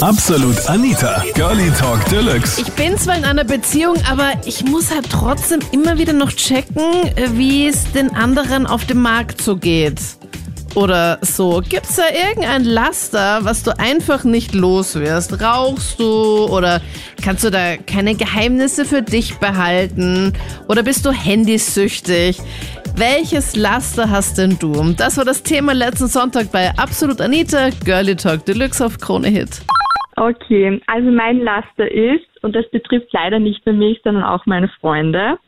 Absolut Anita, Girlie Talk Deluxe. Ich bin zwar in einer Beziehung, aber ich muss halt trotzdem immer wieder noch checken, äh, wie es den anderen auf dem Markt so geht. Oder so. Gibt's da irgendein Laster, was du einfach nicht los wirst? Rauchst du oder kannst du da keine Geheimnisse für dich behalten? Oder bist du handysüchtig? Welches Laster hast denn du? Das war das Thema letzten Sonntag bei Absolut Anita, Girlie Talk Deluxe auf Krone Hit. Okay, also mein Laster ist, und das betrifft leider nicht nur mich, sondern auch meine Freunde,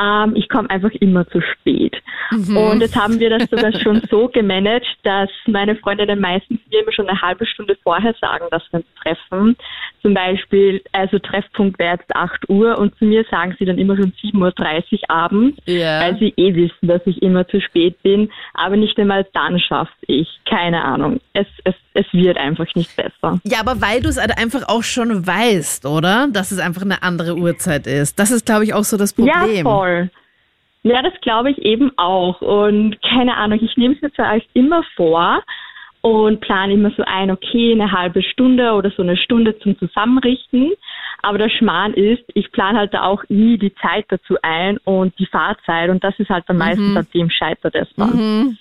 ähm, ich komme einfach immer zu spät. Mhm. Und jetzt haben wir das sogar schon so gemanagt, dass meine Freunde dann meistens mir immer schon eine halbe Stunde vorher sagen, dass wir uns treffen. Zum Beispiel, also Treffpunkt wäre jetzt 8 Uhr und zu mir sagen sie dann immer schon 7.30 Uhr abends, ja. weil sie eh wissen, dass ich immer zu spät bin. Aber nicht einmal dann schaffe ich. Keine Ahnung. Es, es, es wird einfach nicht besser. Ja, aber weil du es halt einfach auch schon weißt, oder? Dass es einfach eine andere Uhrzeit ist. Das ist, glaube ich, auch so das Problem. Ja, voll. Ja, das glaube ich eben auch. Und keine Ahnung, ich nehme es mir zwar immer vor und plane immer so ein, okay, eine halbe Stunde oder so eine Stunde zum Zusammenrichten. Aber der Schmarrn ist, ich plane halt da auch nie die Zeit dazu ein und die Fahrzeit und das ist halt dann meistens mhm. an dem scheitert es dann. Mhm.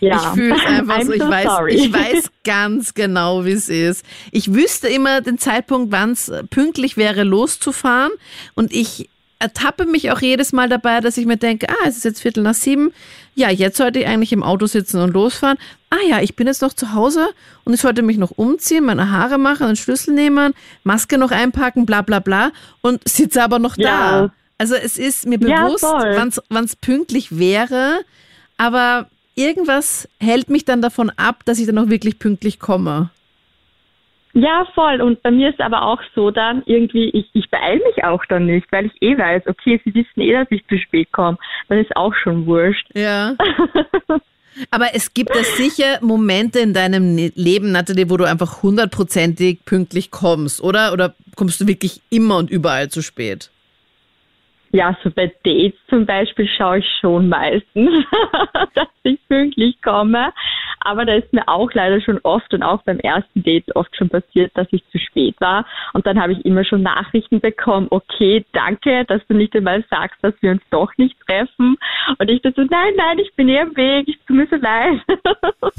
Ja. Ich fühle es einfach so. Ich, so weiß, ich weiß ganz genau, wie es ist. Ich wüsste immer den Zeitpunkt, wann es pünktlich wäre, loszufahren. Und ich ertappe mich auch jedes Mal dabei, dass ich mir denke, ah, es ist jetzt Viertel nach sieben. Ja, jetzt sollte ich eigentlich im Auto sitzen und losfahren. Ah ja, ich bin jetzt noch zu Hause und ich sollte mich noch umziehen, meine Haare machen, einen Schlüssel nehmen, Maske noch einpacken, bla bla bla und sitze aber noch ja. da. Also es ist mir bewusst, ja, wann es pünktlich wäre, aber irgendwas hält mich dann davon ab, dass ich dann auch wirklich pünktlich komme. Ja, voll. Und bei mir ist aber auch so dann irgendwie, ich, ich beeile mich auch dann nicht, weil ich eh weiß, okay, sie wissen eh, dass ich zu spät komme. Dann ist auch schon wurscht. Ja. aber es gibt ja sicher Momente in deinem ne-, Leben, Nathalie, wo du einfach hundertprozentig pünktlich kommst, oder? Oder kommst du wirklich immer und überall zu spät? Ja, so bei Dates zum Beispiel schaue ich schon meistens, dass ich pünktlich komme. Aber da ist mir auch leider schon oft und auch beim ersten Date oft schon passiert, dass ich zu spät war. Und dann habe ich immer schon Nachrichten bekommen, okay, danke, dass du nicht einmal sagst, dass wir uns doch nicht treffen. Und ich dachte so, nein, nein, ich bin eh am Weg, ich tue mir so leid.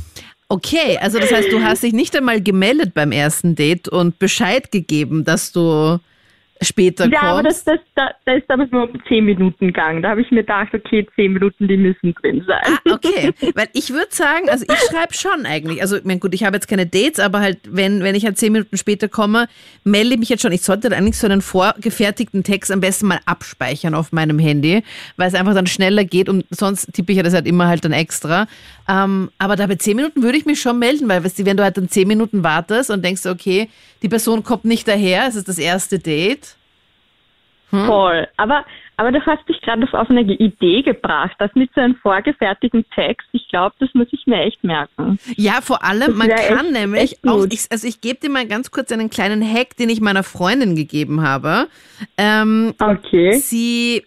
Okay, also das heißt, du hast dich nicht einmal gemeldet beim ersten Date und Bescheid gegeben, dass du später ja, kommst. Ja, aber das, das, da, da ist aber nur um 10 Minuten gegangen. Da habe ich mir gedacht, okay, 10 Minuten, die müssen drin sein. Ah, okay. Weil ich würde sagen, also ich schreibe schon eigentlich. Also, ich meine, gut, ich habe jetzt keine Dates, aber halt, wenn, wenn ich halt 10 Minuten später komme, melde ich mich jetzt schon. Ich sollte eigentlich so einen vorgefertigten Text am besten mal abspeichern auf meinem Handy, weil es einfach dann schneller geht und sonst tippe ich ja das halt immer halt dann extra. Ähm, aber da bei 10 Minuten würde ich mich schon melden, weil, weißt du, wenn du halt dann 10 Minuten wartest und denkst, okay, die Person kommt nicht daher, es ist das erste Date, hm? Voll. Aber, aber du hast dich gerade auf eine Idee gebracht, das mit so einem vorgefertigten Text. Ich glaube, das muss ich mir echt merken. Ja, vor allem, man kann echt, nämlich echt auch, ich, also ich gebe dir mal ganz kurz einen kleinen Hack, den ich meiner Freundin gegeben habe. Ähm, okay. Sie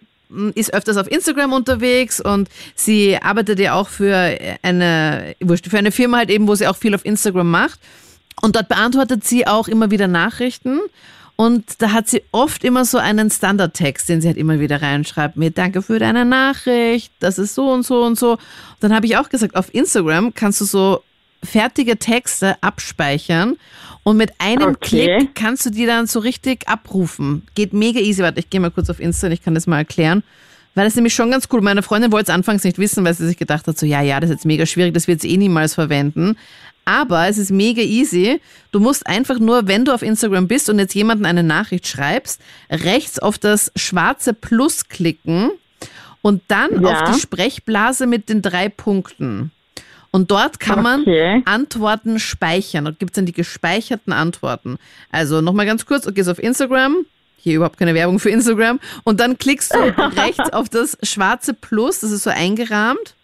ist öfters auf Instagram unterwegs und sie arbeitet ja auch für eine, für eine Firma halt eben, wo sie auch viel auf Instagram macht. Und dort beantwortet sie auch immer wieder Nachrichten. Und da hat sie oft immer so einen Standardtext, den sie halt immer wieder reinschreibt. Mir danke für deine Nachricht, das ist so und so und so. Und dann habe ich auch gesagt, auf Instagram kannst du so fertige Texte abspeichern und mit einem okay. Klick kannst du die dann so richtig abrufen. Geht mega easy. Warte, ich gehe mal kurz auf Insta und ich kann das mal erklären. Weil das ist nämlich schon ganz cool. Meine Freundin wollte es anfangs nicht wissen, weil sie sich gedacht hat, so, ja, ja, das ist jetzt mega schwierig, das wird sie eh niemals verwenden. Aber es ist mega easy. Du musst einfach nur, wenn du auf Instagram bist und jetzt jemanden eine Nachricht schreibst, rechts auf das schwarze Plus klicken und dann ja. auf die Sprechblase mit den drei Punkten. Und dort kann man okay. Antworten speichern. Dort gibt es dann die gespeicherten Antworten. Also nochmal ganz kurz, du gehst auf Instagram, hier überhaupt keine Werbung für Instagram, und dann klickst du rechts auf das schwarze Plus, das ist so eingerahmt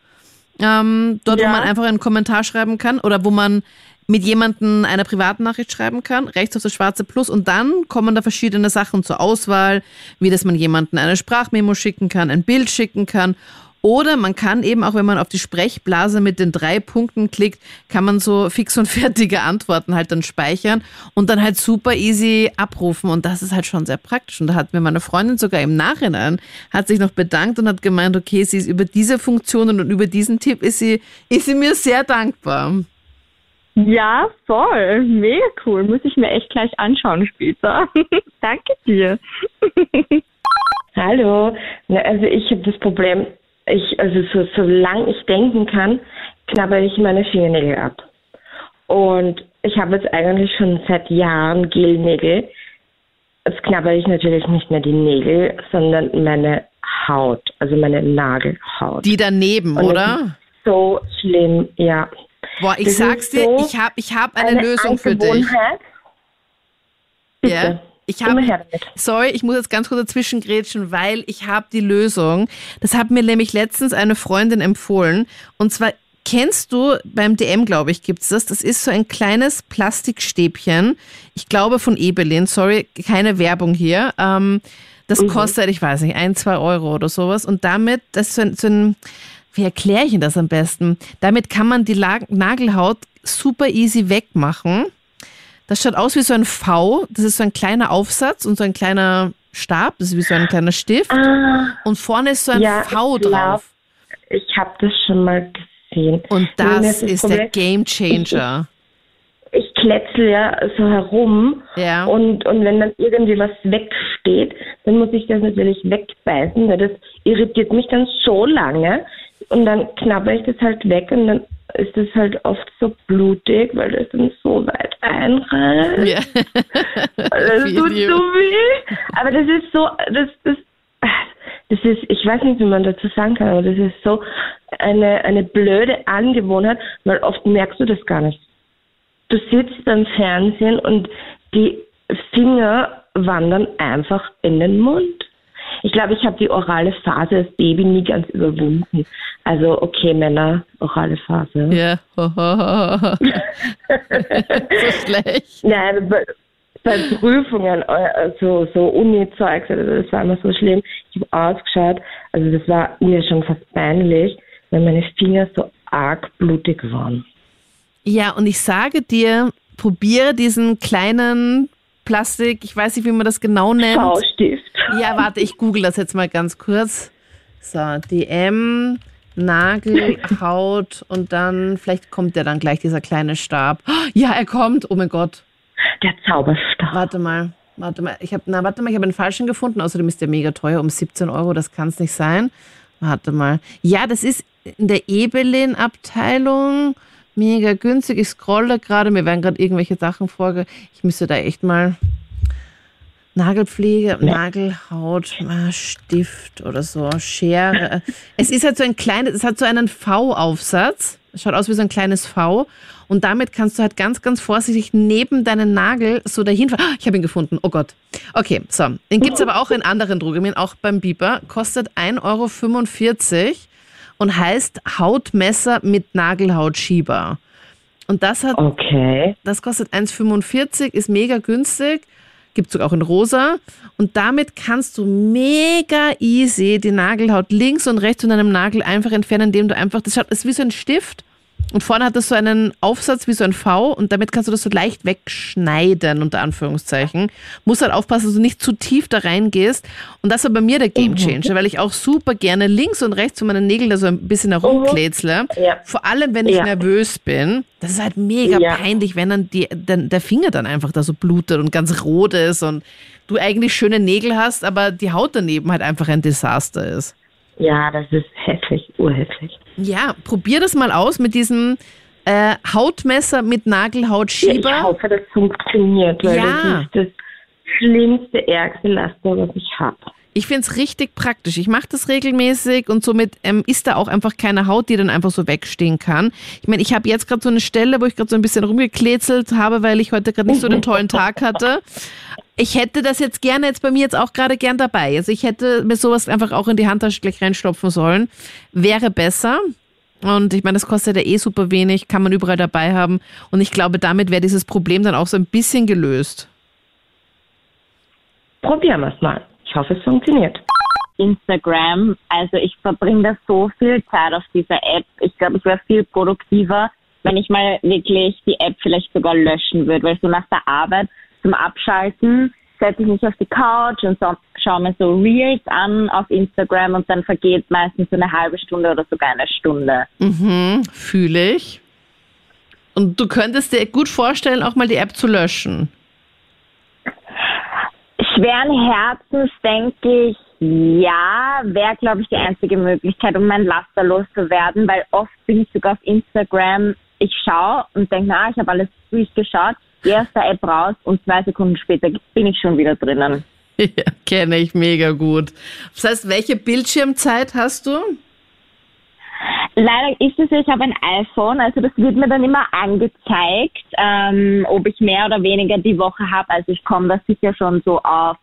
ähm, dort, ja. wo man einfach einen Kommentar schreiben kann oder wo man mit jemandem eine Privatnachricht schreiben kann, rechts auf das schwarze Plus und dann kommen da verschiedene Sachen zur Auswahl, wie dass man jemanden eine Sprachmemo schicken kann, ein Bild schicken kann Oder man kann eben, auch wenn man auf die Sprechblase mit den drei Punkten klickt, kann man so fix und fertige Antworten halt dann speichern und dann halt super easy abrufen. Und das ist halt schon sehr praktisch. Und da hat mir meine Freundin sogar im Nachhinein, hat sich noch bedankt und hat gemeint, okay, sie ist über diese Funktionen und über diesen Tipp ist sie, ist sie mir sehr dankbar. Ja, voll. Mega cool. Muss ich mir echt gleich anschauen später. Danke dir. Hallo. Na, also ich habe das Problem, ich, also so, solange ich denken kann, knabber ich meine Fingernägel ab. Und ich habe jetzt eigentlich schon seit Jahren Gelnägel. Jetzt knabber ich natürlich nicht mehr die Nägel, sondern meine Haut, also meine Nagelhaut. Die daneben, Und oder? So schlimm, ja. Boah, ich Das sag's dir, so ich habe ich hab eine, Lösung für dich. Bitte. Ja. Ich habe, sorry, ich muss jetzt ganz kurz dazwischen grätschen, weil ich habe die Lösung. Das hat mir nämlich letztens eine Freundin empfohlen. Und zwar kennst du, beim DM, glaube ich, gibt's das. Das ist so ein kleines Plastikstäbchen. Ich glaube von Ebelin, sorry, keine Werbung hier. Ähm, das kostet, ich weiß nicht, ein, zwei Euro oder sowas. Und damit, das ist so ein, so ein wie erkläre ich Ihnen das am besten? Damit kann man die Nagelhaut super easy wegmachen. Das schaut aus wie so ein V. Das ist so ein kleiner Aufsatz und so ein kleiner Stab. Das ist wie so ein kleiner Stift. Ah, Und vorne ist so ein Ja, V ich glaub, drauf. ich habe das schon mal gesehen. Und das das ist Problem, der Game Changer. Ich kletzel ja so herum Ja. und, und wenn dann irgendwie was wegsteht, dann muss ich das natürlich wegbeißen, weil das irritiert mich dann so lange und dann knabber ich das halt weg und dann ist das halt oft so blutig, weil das dann so weit einreißt. Ja. Das Feel tut you. so weh. Aber das ist so, das, das, das ist, ich weiß nicht, wie man dazu sagen kann, aber das ist so eine, eine blöde Angewohnheit, weil oft merkst du das gar nicht. Du sitzt beim Fernsehen und die Finger wandern einfach in den Mund. Ich glaube, ich habe die orale Phase als Baby nie ganz überwunden. Also, okay, Männer, orale Phase. Ja. so schlecht. Nein, bei, bei Prüfungen, äh, so, so Uni-Zeugs, also das war immer so schlimm. Ich habe ausgeschaut, also das war mir schon fast peinlich, weil meine Finger so arg blutig waren. Ja, und ich sage dir, probiere diesen kleinen Plastik, ich weiß nicht, wie man das genau nennt. Schaustift. Ja, warte, ich google das jetzt mal ganz kurz. So, DM, Nagel, Haut und dann, vielleicht kommt ja dann gleich dieser kleine Stab. Ja, er kommt. Oh mein Gott. Der Zauberstab. Warte mal. Warte mal. Ich habe, na, warte mal, ich habe einen falschen gefunden. Außerdem ist der mega teuer, um 17 Euro. Das kann es nicht sein. Warte mal. Ja, das ist in der Ebelin-Abteilung. Mega günstig. Ich scrolle gerade. Mir werden gerade irgendwelche Sachen vorge. Ich müsste da echt mal. Nagelpflege, Nagelhaut, äh, Stift oder so, Schere. Es ist halt so ein kleines, es hat so einen V-Aufsatz. Es schaut aus wie so ein kleines V. Und damit kannst du halt ganz, ganz vorsichtig neben deinen Nagel so dahin. Ah, Ich habe ihn gefunden. Oh Gott. Okay, so. Den gibt's aber auch in anderen Drogerien, auch beim Biber. Kostet 1,45 Euro und heißt Hautmesser mit Nagelhautschieber. Und das hat Okay. das kostet 1,45, ist mega günstig. Gibt sogar auch in rosa. Und damit kannst du mega easy die Nagelhaut links und rechts von deinem Nagel einfach entfernen, indem du einfach, das schaut, ist wie so ein Stift. Und vorne hat das so einen Aufsatz wie so ein V und damit kannst du das so leicht wegschneiden, unter Anführungszeichen. Musst halt aufpassen, dass du nicht zu tief da reingehst. Und das war bei mir der Game Changer, weil ich auch super gerne links und rechts von meinen Nägeln da so ein bisschen herumklätzle. Ja. Vor allem, wenn ich Ja. nervös bin. Das ist halt mega Ja. peinlich, wenn dann die, dann der Finger dann einfach da so blutet und ganz rot ist und du eigentlich schöne Nägel hast, aber die Haut daneben halt einfach ein Desaster ist. Ja, das ist hässlich, urhässlich. Ja, probier das mal aus mit diesem äh, Hautmesser mit Ja, Nagelhautschieber. ich hoffe, das funktioniert, weil Ja. das ist das schlimmste, ärgste Laster, was ich habe. Ich find's richtig praktisch. Ich mache das regelmäßig und somit ähm, ist da auch einfach keine Haut, die dann einfach so wegstehen kann. Ich meine, ich habe jetzt gerade so eine Stelle, wo ich gerade so ein bisschen rumgekletzelt habe, weil ich heute gerade nicht so den tollen Tag hatte. Ich hätte das jetzt gerne jetzt bei mir jetzt auch gerade gern dabei. Also ich hätte mir sowas einfach auch in die Handtasche gleich reinstopfen sollen. Wäre besser. Und ich meine, das kostet ja eh super wenig, kann man überall dabei haben. Und ich glaube, damit wäre dieses Problem dann auch so ein bisschen gelöst. Probieren wir es mal. Ich hoffe, es funktioniert. Instagram. Also ich verbringe da so viel Zeit auf dieser App. Ich glaube, ich wäre viel produktiver, wenn ich mal wirklich die App vielleicht sogar löschen würde, weil so nach der Arbeit zum Abschalten setze ich mich auf die Couch und so, schaue mir so Reels an auf Instagram und dann vergeht meistens so eine halbe Stunde oder sogar eine Stunde. Mhm, fühle ich. Und du könntest dir gut vorstellen, auch mal die App zu löschen. Schweren Herzens denke ich, ja, wäre, glaube ich, die einzige Möglichkeit, um mein Laster loszuwerden, weil oft bin ich sogar auf Instagram, ich schaue und denke, na, ich habe alles durchgeschaut, die erste App raus und zwei Sekunden später bin ich schon wieder drinnen. Ja, kenne ich mega gut. Das heißt, welche Bildschirmzeit hast du? Leider ist es, ich habe ein iPhone, also das wird mir dann immer angezeigt, ähm, ob ich mehr oder weniger die Woche habe. Also ich komme da sicher schon so auf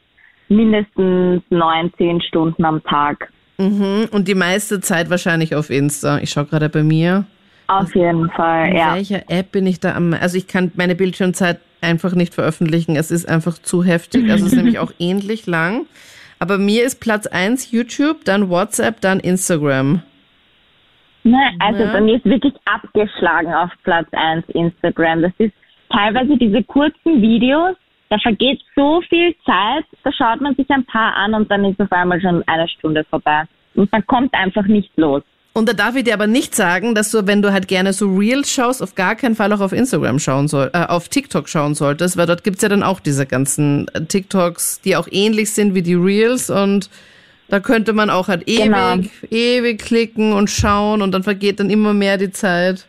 mindestens neun, zehn Stunden am Tag. Mhm. Und die meiste Zeit wahrscheinlich auf Insta. Ich schaue gerade bei mir. Auf jeden Fall, In ja. welcher App bin ich da am, also ich kann meine Bildschirmzeit einfach nicht veröffentlichen. Es ist einfach zu heftig. Also es ist nämlich auch ähnlich lang. Aber mir ist Platz eins YouTube, dann WhatsApp, dann Instagram. Ne, also Ja. bei mir ist wirklich abgeschlagen auf Platz 1 Instagram. Das ist teilweise diese kurzen Videos, da vergeht so viel Zeit, da schaut man sich ein paar an und dann ist auf einmal schon eine Stunde vorbei. Und man kommt einfach nicht los. Und da darf ich dir aber nicht sagen, dass du, wenn du halt gerne so Reels schaust, auf gar keinen Fall auch auf Instagram schauen soll, äh, auf TikTok schauen solltest, weil dort gibt's ja dann auch diese ganzen äh, TikToks, die auch ähnlich sind wie die Reels und da könnte man auch halt ewig, Genau. ewig klicken und schauen und dann vergeht dann immer mehr die Zeit.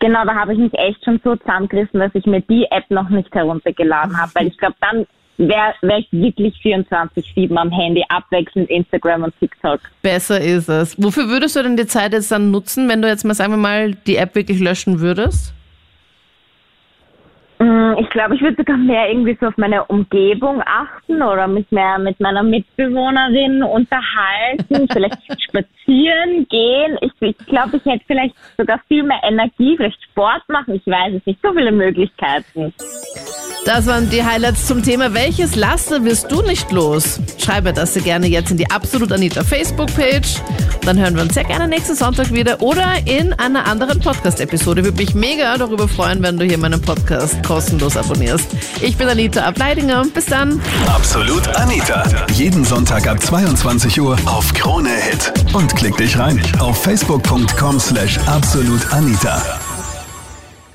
Genau, da habe ich mich echt schon so zusammengerissen, dass ich mir die App noch nicht heruntergeladen habe, weil ich glaube, dann wäre wär ich wirklich 24-7 am Handy, abwechselnd Instagram und TikTok. Besser ist es. Wofür würdest du denn die Zeit jetzt dann nutzen, wenn du jetzt mal, sagen wir mal, die App wirklich löschen würdest? Mm, Ich glaube, ich würde sogar mehr irgendwie so auf meine Umgebung achten oder mich mehr mit meiner Mitbewohnerin unterhalten, vielleicht spazieren gehen. Ich, ich glaube, ich hätte vielleicht sogar viel mehr Energie, vielleicht Sport machen. Ich weiß es nicht. So viele Möglichkeiten. Das waren die Highlights zum Thema Welches Laster wirst du nicht los? Schreibe das gerne jetzt in die Absolut Anita Facebook-Page. Dann hören wir uns sehr gerne nächsten Sonntag wieder oder in einer anderen Podcast-Episode. Würde mich mega darüber freuen, wenn du hier meinen Podcast kostenlos abonnierst. Ich bin Anita Ableidinger. Bis dann. Absolut Anita. Jeden Sonntag ab 22 Uhr auf Krone Hit. Und klick dich rein auf facebook.com slash absolutanita.